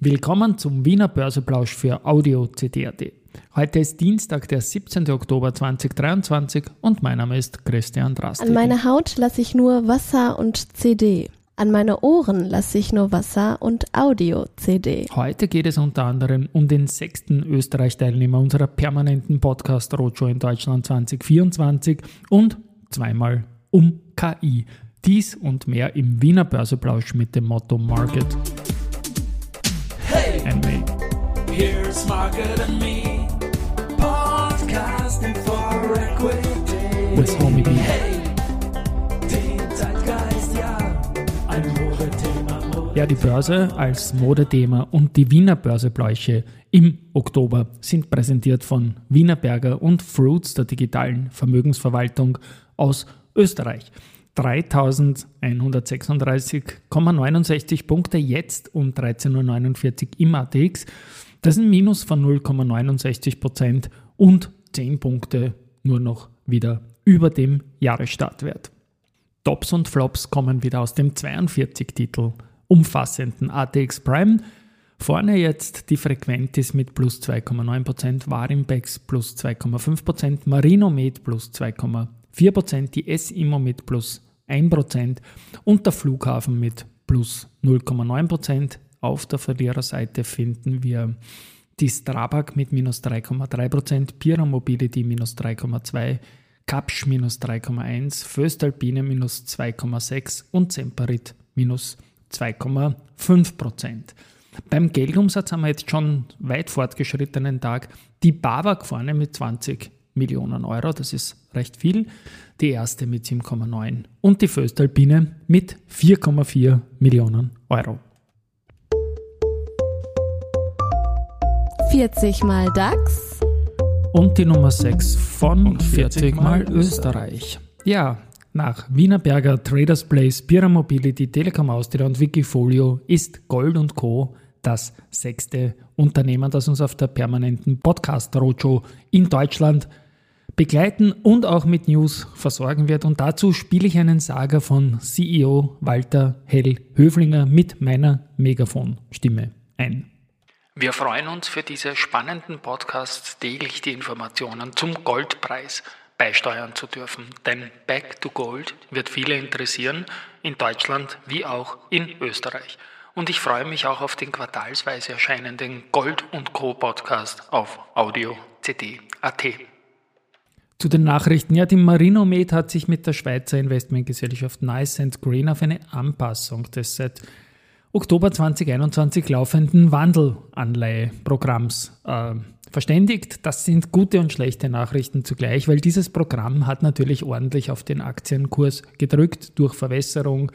Willkommen zum Wiener Börseplausch für Audio CD.at. Heute ist Dienstag, der 17. Oktober 2023 und mein Name ist Christian Drastik. An meine Haut lasse ich nur Wasser und CD. An meine Ohren lasse ich nur Wasser und Audio-CD. Heute geht es unter anderem um den sechsten Österreich-Teilnehmer unserer permanenten Podcast-Roadshow in Deutschland 2024 und zweimal um KI. Dies und mehr im Wiener Börseplausch mit dem Motto Market and me. Here's Market and me, podcasting for equity. With Homie B. Hey, den Zeitgeist, ja, ein Modethema. Ja, die Börse als Modethema und die Wiener Börsebläuche im Oktober sind präsentiert von Wienerberger und Fruits der digitalen Vermögensverwaltung aus Österreich. 3136,69 Punkte jetzt um 13.49 Uhr im ATX. Das ist ein Minus von 0,69 Prozent und 10 Punkte nur noch wieder über dem Jahresstartwert. Tops und Flops kommen wieder aus dem 42 Titel umfassenden ATX Prime. Vorne jetzt die Frequentis mit plus 2,9%, Warimbex plus 2,5%, Marinomed plus 2,4%, die S-Immo mit plus 1% und der Flughafen mit plus 0,9%. Auf der Verliererseite finden wir die Strabag mit minus 3,3%, Pira Mobility minus 3,2%, Kapsch minus 3,1%, Föstalpine minus 2,6% und Semperit minus 2,5%. Beim Geldumsatz haben wir jetzt schon weit fortgeschrittenen Tag. Die BAWAG vorne mit 20 Millionen Euro, das ist recht viel. Die erste mit 7,9 und die Föstalpine mit 4,4 Millionen Euro. 40 mal DAX. Und die Nummer 6 von 40 mal Österreich. Ja, nach Wienerberger, Traders Place, Pira Mobility, Telekom Austria und Wikifolio ist Gold und Co. das sechste Unternehmen, das uns auf der permanenten Podcast-Roadshow in Deutschland begleiten und auch mit News versorgen wird. Und dazu spiele ich einen Sager von CEO Walter Hell Höflinger mit meiner Megafon-Stimme ein. Wir freuen uns für diese spannenden Podcasts täglich die Informationen zum Goldpreis beisteuern zu dürfen. Denn Back to Gold wird viele interessieren, in Deutschland wie auch in Österreich. Und ich freue mich auch auf den quartalsweise erscheinenden Gold und Co. Podcast auf Audio CD.at. Zu den Nachrichten. Ja, die Marinomed hat sich mit der Schweizer Investmentgesellschaft Nice and Green auf eine Anpassung des seit Oktober 2021 laufenden Wandelanleiheprogramms äh, verständigt. Das sind gute und schlechte Nachrichten zugleich, weil dieses Programm hat natürlich ordentlich auf den Aktienkurs gedrückt durch Verwässerung,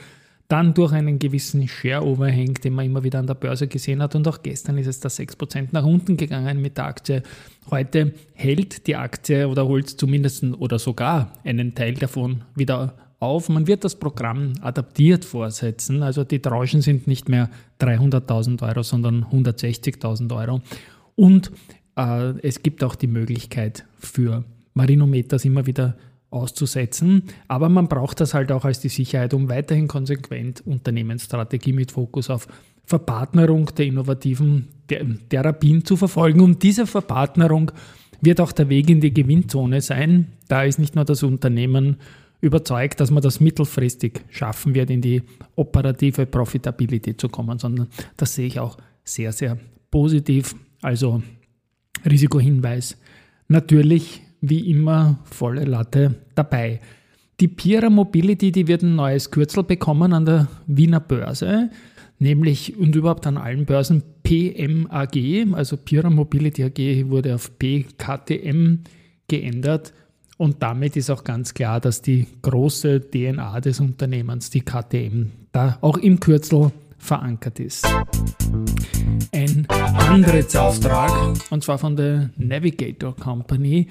dann durch einen gewissen Share-Overhang, den man immer wieder an der Börse gesehen hat. Und auch gestern ist es da 6% nach unten gegangen mit der Aktie. Heute hält die Aktie oder holt zumindest oder sogar einen Teil davon wieder auf. Man wird das Programm adaptiert vorsetzen. Also die Tranchen sind nicht mehr 300.000 Euro, sondern 160.000 Euro. Und äh, es gibt auch die Möglichkeit für Marinometers immer wieder auszusetzen. Aber man braucht das halt auch als die Sicherheit, um weiterhin konsequent Unternehmensstrategie mit Fokus auf Verpartnerung der innovativen Therapien zu verfolgen. Und diese Verpartnerung wird auch der Weg in die Gewinnzone sein. Da ist nicht nur das Unternehmen überzeugt, dass man das mittelfristig schaffen wird, in die operative Profitability zu kommen, sondern das sehe ich auch sehr, sehr positiv. Also Risikohinweis. Natürlich wie immer volle Latte dabei. Die Pira Mobility, die wird ein neues Kürzel bekommen an der Wiener Börse, nämlich und überhaupt an allen Börsen PMAG, also Pira Mobility AG wurde auf PKTM geändert und damit ist auch ganz klar, dass die große DNA des Unternehmens, die KTM, da auch im Kürzel verankert ist. Ein Antrittsauftrag, und zwar von der Navigator Company,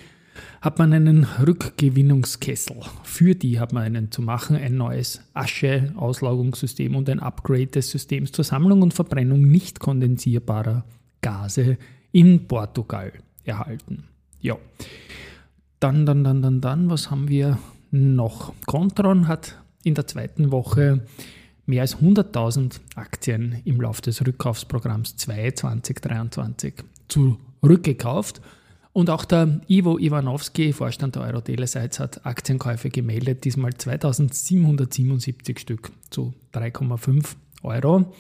hat man einen Rückgewinnungskessel. Für die hat man einen zu machen, ein neues Asche-Auslaugungssystem und ein Upgrade des Systems zur Sammlung und Verbrennung nicht kondensierbarer Gase in Portugal erhalten. Ja. Dann, dann, dann, dann, dann, was haben wir noch? Contron hat in der zweiten Woche mehr als 100.000 Aktien im Laufe des Rückkaufsprogramms 2 2023 zurückgekauft. Und auch der Ivo Iwanowski, Vorstand der Euro-Telesites, hat Aktienkäufe gemeldet, diesmal 2777 Stück zu 3,5 Euro.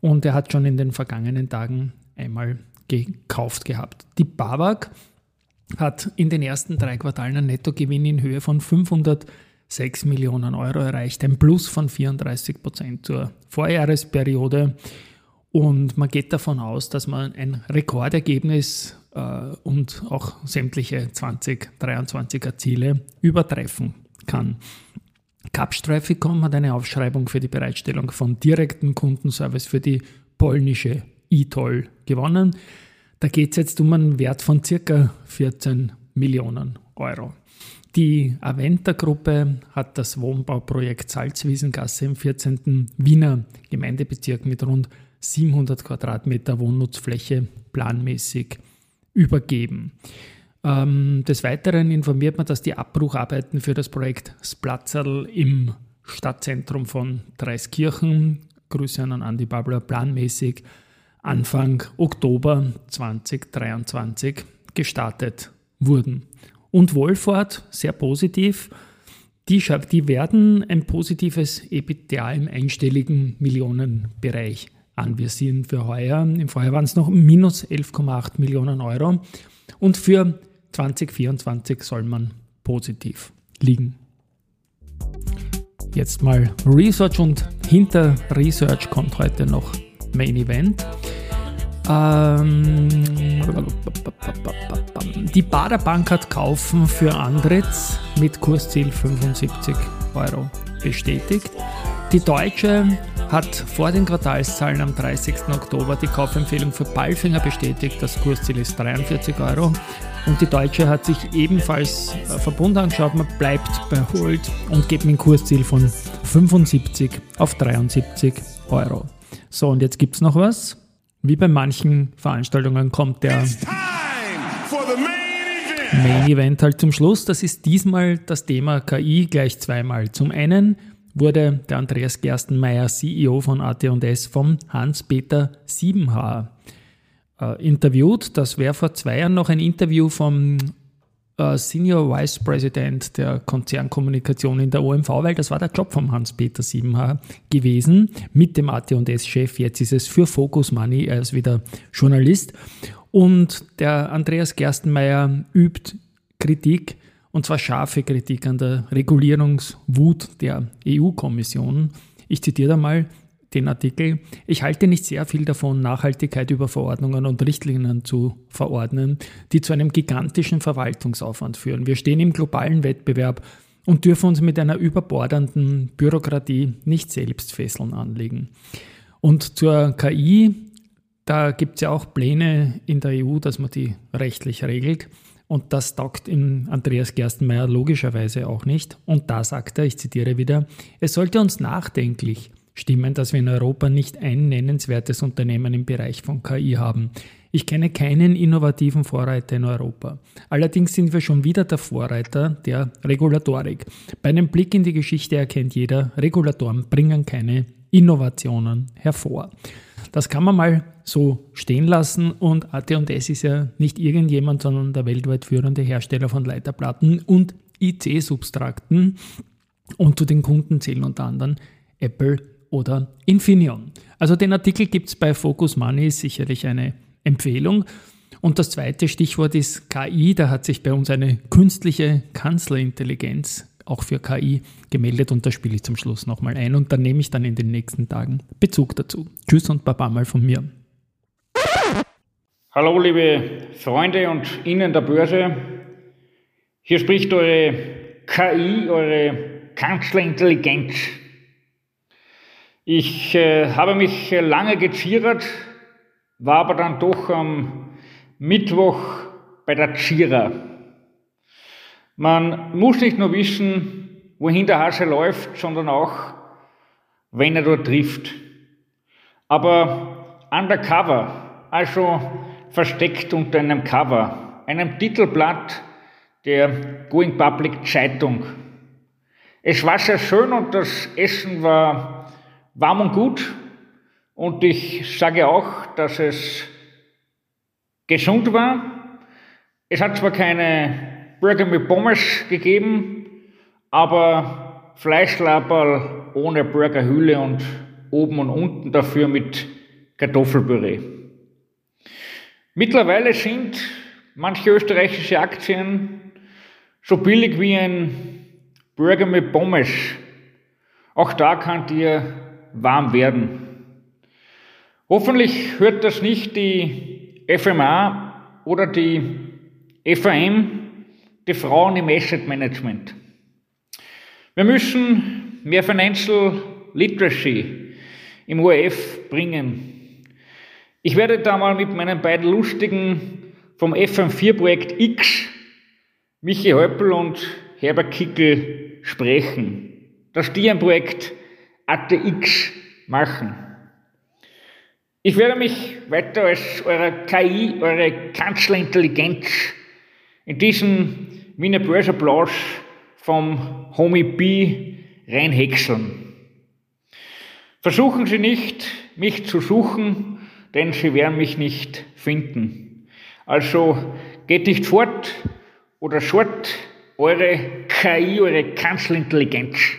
Und er hat schon in den vergangenen Tagen einmal gekauft gehabt. Die BAWAG hat in den ersten drei Quartalen einen Nettogewinn in Höhe von 506 Millionen Euro erreicht, ein Plus von 34 Prozent zur Vorjahresperiode. Und man geht davon aus, dass man ein Rekordergebnis äh, und auch sämtliche 2023er Ziele übertreffen kann. Capstraficom hat eine Aufschreibung für die Bereitstellung von direkten Kundenservice für die polnische eToll gewonnen. Da geht es jetzt um einen Wert von circa 14 Millionen Euro. Die Aventa-Gruppe hat das Wohnbauprojekt Salzwiesengasse im 14. Wiener Gemeindebezirk mit rund 700 Quadratmeter Wohnnutzfläche planmäßig übergeben. Ähm, des Weiteren informiert man, dass die Abbrucharbeiten für das Projekt Splatzerl im Stadtzentrum von Dreiskirchen, Grüße an Andi Babler, planmäßig Anfang Oktober 2023 gestartet wurden. Und Wolford, sehr positiv, die, die werden ein positives EBITDA im einstelligen Millionenbereich anvisieren für heuer. Im Vorjahr waren es noch minus 11,8 Millionen Euro. Und für 2024 soll man positiv liegen. Jetzt mal Research und hinter Research kommt heute noch Main Event. Ähm, die Baderbank hat Kaufen für Andritz mit Kursziel 75 Euro bestätigt. Die Deutsche hat vor den Quartalszahlen am 30. Oktober die Kaufempfehlung für Palfinger bestätigt. Das Kursziel ist 43 Euro. Und die Deutsche hat sich ebenfalls äh, Verbund angeschaut, man bleibt bei Hold und gibt ein Kursziel von 75 auf 73 Euro. So, und jetzt gibt es noch was. Wie bei manchen Veranstaltungen kommt der Main Event halt zum Schluss. Das ist diesmal das Thema KI gleich zweimal. Zum einen wurde der Andreas Gerstenmeier, CEO von AT&S, vom Hans-Peter Siebenhaar äh, interviewt. Das wäre vor zwei Jahren noch ein Interview vom äh, Senior Vice President der Konzernkommunikation in der OMV, weil das war der Job vom Hans-Peter Siebenhaar gewesen mit dem AT&S-Chef. Jetzt ist es für Focus Money, er ist wieder Journalist. Und der Andreas Gerstenmeier übt Kritik und zwar scharfe Kritik an der Regulierungswut der EU-Kommission. Ich zitiere da mal den Artikel. Ich halte nicht sehr viel davon, Nachhaltigkeit über Verordnungen und Richtlinien zu verordnen, die zu einem gigantischen Verwaltungsaufwand führen. Wir stehen im globalen Wettbewerb und dürfen uns mit einer überbordenden Bürokratie nicht selbst Fesseln anlegen. Und zur KI, da gibt es ja auch Pläne in der EU, dass man die rechtlich regelt. Und das taugt im Andreas Gerstenmeier logischerweise auch nicht. Und da sagt er, ich zitiere wieder, es sollte uns nachdenklich stimmen, dass wir in Europa nicht ein nennenswertes Unternehmen im Bereich von KI haben. Ich kenne keinen innovativen Vorreiter in Europa. Allerdings sind wir schon wieder der Vorreiter der Regulatorik. Bei einem Blick in die Geschichte erkennt jeder, Regulatoren bringen keine Innovationen hervor. Das kann man mal so stehen lassen und AT&S ist ja nicht irgendjemand, sondern der weltweit führende Hersteller von Leiterplatten und IC-Substrakten und zu den Kunden zählen unter anderem Apple oder Infineon. Also den Artikel gibt es bei Focus Money, sicherlich eine Empfehlung. Und das zweite Stichwort ist KI. Da hat sich bei uns eine künstliche Kanzlerintelligenz auch für KI gemeldet und da spiele ich zum Schluss nochmal ein und dann nehme ich dann in den nächsten Tagen Bezug dazu. Tschüss und Baba mal von mir. Hallo liebe Freunde und Ihnen der Börse. Hier spricht eure KI, eure Kanzlerintelligenz. Ich äh, habe mich lange geziert, war aber dann doch am Mittwoch bei der Chira. Man muss nicht nur wissen, wohin der Hase läuft, sondern auch, wenn er dort trifft. Aber undercover, also versteckt unter einem Cover, einem Titelblatt der Going Public Zeitung. Es war sehr schön und das Essen war warm und gut. Und ich sage auch, dass es gesund war. Es hat zwar keine Burger mit Pommes gegeben, aber Fleischlaberl ohne Burgerhülle und oben und unten dafür mit Kartoffelpüree. Mittlerweile sind manche österreichische Aktien so billig wie ein Burger mit Pommes. Auch da kann dir warm werden. Hoffentlich hört das nicht die FMA oder die FAM, die Frauen im Asset Management. Wir müssen mehr Financial Literacy im ORF bringen. Ich werde da mal mit meinen beiden Lustigen vom FM4-Projekt X, Michi Häupl und Herbert Kickel, sprechen, dass die ein Projekt ATX machen. Ich werde mich weiter als eure KI, eure Kanzlerintelligenz in diesen Wiener Börseplausch vom Homie B reinhäckseln. Versuchen Sie nicht, mich zu suchen, denn Sie werden mich nicht finden. Also geht nicht fort oder short eure KI, eure Kanzlerintelligenz.